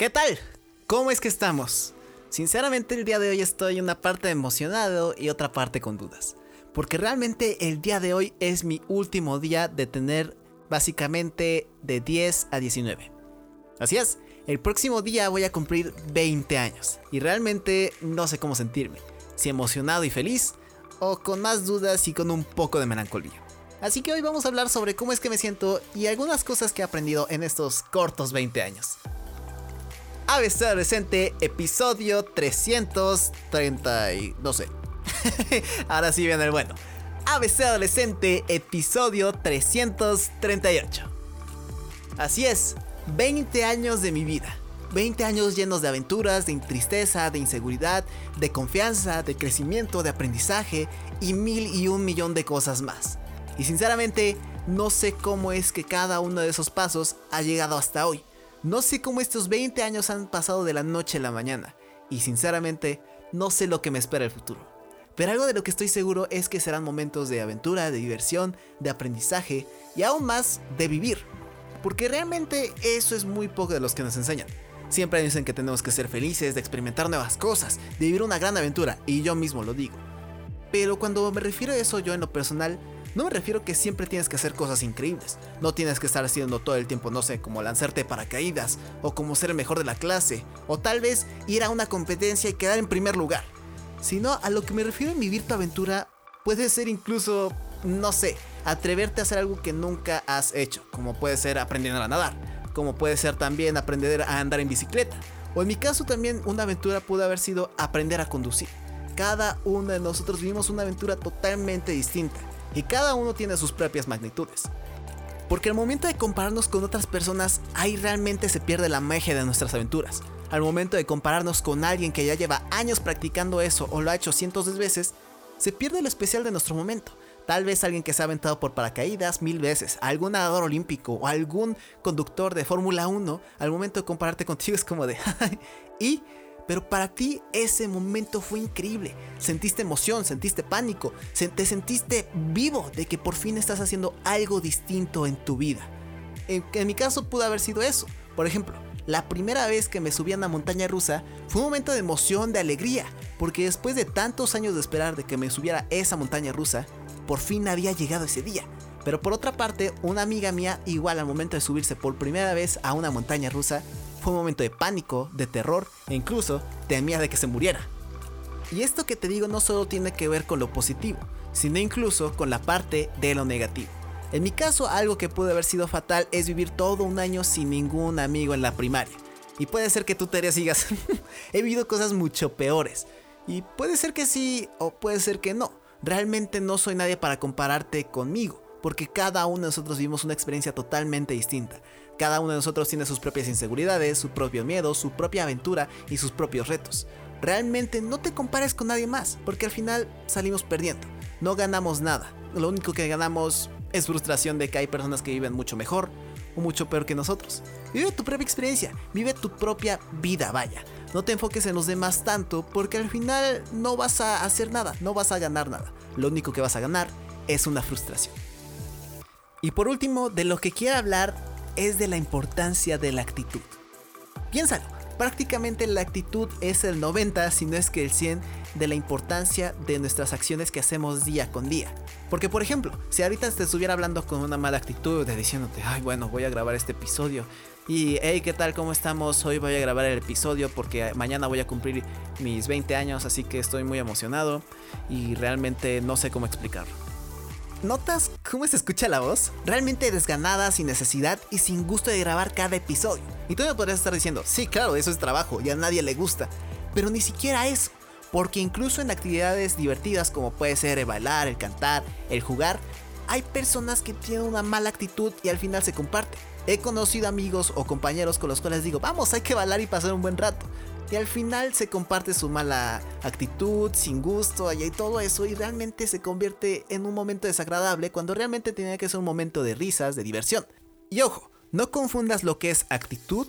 ¿Qué tal? ¿Cómo es que estamos? Sinceramente el día de hoy estoy una parte emocionado y otra parte con dudas. Porque realmente el día de hoy es mi último día de tener básicamente de 10 a 19. Así es, el próximo día voy a cumplir 20 años y realmente no sé cómo sentirme, si emocionado y feliz o con más dudas y con un poco de melancolía. Así que hoy vamos a hablar sobre cómo es que me siento y algunas cosas que he aprendido en estos cortos 20 años. ABC Adolescente, episodio 330 y... no sé. Ahora sí viene el bueno. ABC Adolescente, episodio 338. Así es, 20 años de mi vida. 20 años llenos de aventuras, de tristeza, de inseguridad, de confianza, de crecimiento, de aprendizaje y mil y un millón de cosas más. Y sinceramente, no sé cómo es que cada uno de esos pasos ha llegado hasta hoy. No sé cómo estos 20 años han pasado de la noche a la mañana. Y sinceramente, no sé lo que me espera el futuro. Pero algo de lo que estoy seguro es que serán momentos de aventura, de diversión, de aprendizaje y aún más de vivir. Porque realmente eso es muy poco de los que nos enseñan. Siempre dicen que tenemos que ser felices, de experimentar nuevas cosas, de vivir una gran aventura, y yo mismo lo digo. Pero cuando me refiero a eso yo en lo personal, no me refiero que siempre tienes que hacer cosas increíbles. No tienes que estar haciendo todo el tiempo, no sé, como lanzarte paracaídas, o como ser el mejor de la clase, o tal vez ir a una competencia y quedar en primer lugar. Sino a lo que me refiero en vivir tu aventura puede ser incluso, no sé, atreverte a hacer algo que nunca has hecho, como puede ser aprender a nadar, como puede ser también aprender a andar en bicicleta, o en mi caso también una aventura pudo haber sido aprender a conducir. Cada uno de nosotros vivimos una aventura totalmente distinta y cada uno tiene sus propias magnitudes. Porque al momento de compararnos con otras personas, ahí realmente se pierde la magia de nuestras aventuras. Al momento de compararnos con alguien que ya lleva años practicando eso o lo ha hecho cientos de veces, se pierde lo especial de nuestro momento. Tal vez alguien que se ha aventado por paracaídas mil veces, algún nadador olímpico o algún conductor de Fórmula 1, al momento de compararte contigo es como de... y pero para ti ese momento fue increíble. Sentiste emoción, sentiste pánico, te sentiste vivo de que por fin estás haciendo algo distinto en tu vida. En, mi caso pudo haber sido eso. Por ejemplo, la primera vez que me subí a una montaña rusa fue un momento de emoción, de alegría, porque después de tantos años de esperar de que me subiera esa montaña rusa, por fin había llegado ese día. Pero por otra parte, una amiga mía, igual al momento de subirse por primera vez a una montaña rusa, fue un momento de pánico, de terror e incluso temía de que se muriera. Y esto que te digo no solo tiene que ver con lo positivo, sino incluso con la parte de lo negativo. En mi caso, algo que puede haber sido fatal es vivir todo un año sin ningún amigo en la primaria. Y puede ser que tú te sigas, he vivido cosas mucho peores. Y puede ser que sí o puede ser que no. Realmente no soy nadie para compararte conmigo, porque cada uno de nosotros vivimos una experiencia totalmente distinta. Cada uno de nosotros tiene sus propias inseguridades, su propio miedo, su propia aventura y sus propios retos. Realmente no te compares con nadie más, porque al final salimos perdiendo. No ganamos nada. Lo único que ganamos es frustración de que hay personas que viven mucho mejor o mucho peor que nosotros. Vive tu propia experiencia, vive tu propia vida, vaya. No te enfoques en los demás tanto porque al final no vas a hacer nada, no vas a ganar nada. Lo único que vas a ganar es una frustración. Y por último, de lo que quiero hablar es de la importancia de la actitud. Piénsalo, prácticamente la actitud es el 90, si no es que el 100, de la importancia de nuestras acciones que hacemos día con día. Porque por ejemplo, si ahorita te estuviera hablando con una mala actitud, de diciéndote, ay bueno, voy a grabar este episodio. Y hey, ¿qué tal? ¿Cómo estamos? Hoy voy a grabar el episodio porque mañana voy a cumplir mis 20 años, así que estoy muy emocionado y realmente no sé cómo explicarlo. ¿Notas cómo se escucha la voz? Realmente desganada, sin necesidad y sin gusto de grabar cada episodio. Y tú me podrías estar diciendo, sí, claro, eso es trabajo y a nadie le gusta. Pero ni siquiera eso. Porque incluso en actividades divertidas como puede ser el bailar, el cantar, el jugar, hay personas que tienen una mala actitud y al final se comparte. He conocido amigos o compañeros con los cuales digo, vamos, hay que bailar y pasar un buen rato y al final se comparte su mala actitud, sin gusto y todo eso y realmente se convierte en un momento desagradable cuando realmente tenía que ser un momento de risas, de diversión. Y ojo, no confundas lo que es actitud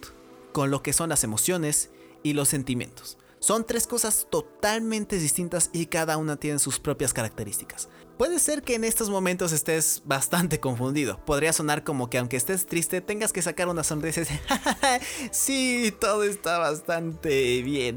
con lo que son las emociones y los sentimientos. Son tres cosas totalmente distintas y cada una tiene sus propias características. Puede ser que en estos momentos estés bastante confundido. Podría sonar como que aunque estés triste tengas que sacar una sonrisa y decir, sí, todo está bastante bien.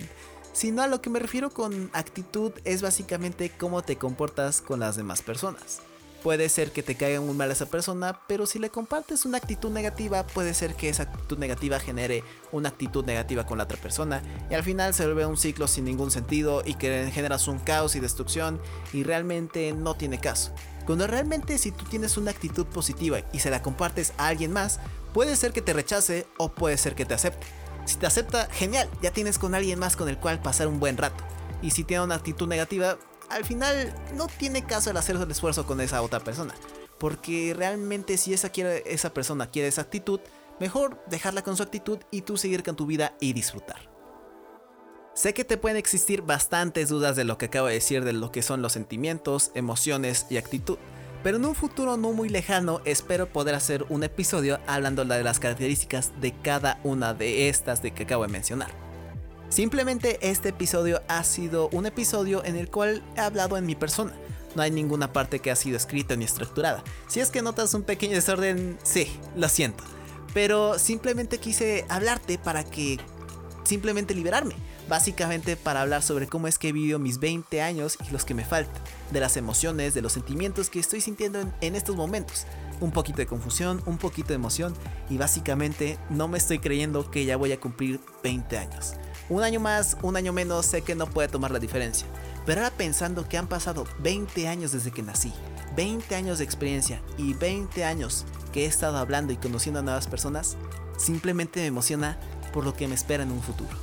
Sino a lo que me refiero con actitud es básicamente cómo te comportas con las demás personas. Puede ser que te caiga muy mal esa persona, pero si le compartes una actitud negativa, puede ser que esa actitud negativa genere una actitud negativa con la otra persona y al final se vuelve un ciclo sin ningún sentido y que generas un caos y destrucción y realmente no tiene caso. Cuando realmente si tú tienes una actitud positiva y se la compartes a alguien más, puede ser que te rechace o puede ser que te acepte. Si te acepta, genial, ya tienes con alguien más con el cual pasar un buen rato. Y si tiene una actitud negativa, al final no tiene caso el hacer el esfuerzo con esa otra persona. Porque realmente si esa, quiere, esa persona quiere esa actitud, mejor dejarla con su actitud y tú seguir con tu vida y disfrutar. Sé que te pueden existir bastantes dudas de lo que acabo de decir de lo que son los sentimientos, emociones y actitud, pero en un futuro no muy lejano espero poder hacer un episodio hablando de las características de cada una de estas de que acabo de mencionar. Simplemente este episodio ha sido un episodio en el cual he hablado en mi persona. No hay ninguna parte que ha sido escrita ni estructurada. Si es que notas un pequeño desorden, sí, lo siento. Pero simplemente quise hablarte para que simplemente liberarme. Básicamente para hablar sobre cómo es que he vivido mis 20 años y los que me faltan. De las emociones, de los sentimientos que estoy sintiendo en, en, estos momentos. Un poquito de confusión, un poquito de emoción y básicamente no me estoy creyendo que ya voy a cumplir 20 años. Un año más, un año menos, sé que no puede tomar la diferencia. Pero ahora pensando que han pasado 20 años desde que nací, 20 años de experiencia y 20 años que he estado hablando y conociendo a nuevas personas, simplemente me emociona por lo que me espera en un futuro.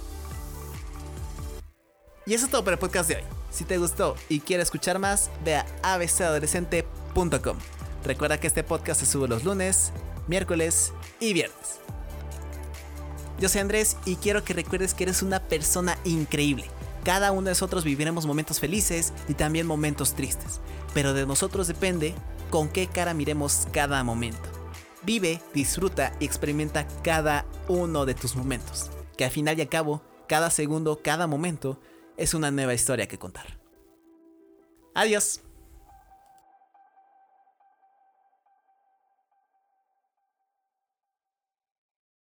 Y eso es todo para el podcast de hoy. Si te gustó y quieres escuchar más, ve a abcadolescente.com. Recuerda que este podcast se sube los lunes, miércoles y viernes. Yo soy Andrés y quiero que recuerdes que eres una persona increíble. Cada uno de nosotros viviremos momentos felices y también momentos tristes, pero de nosotros depende con qué cara miremos cada momento. Vive, disfruta y experimenta cada uno de tus momentos, que al final y al cabo, cada segundo, cada momento es una nueva historia que contar. Adiós.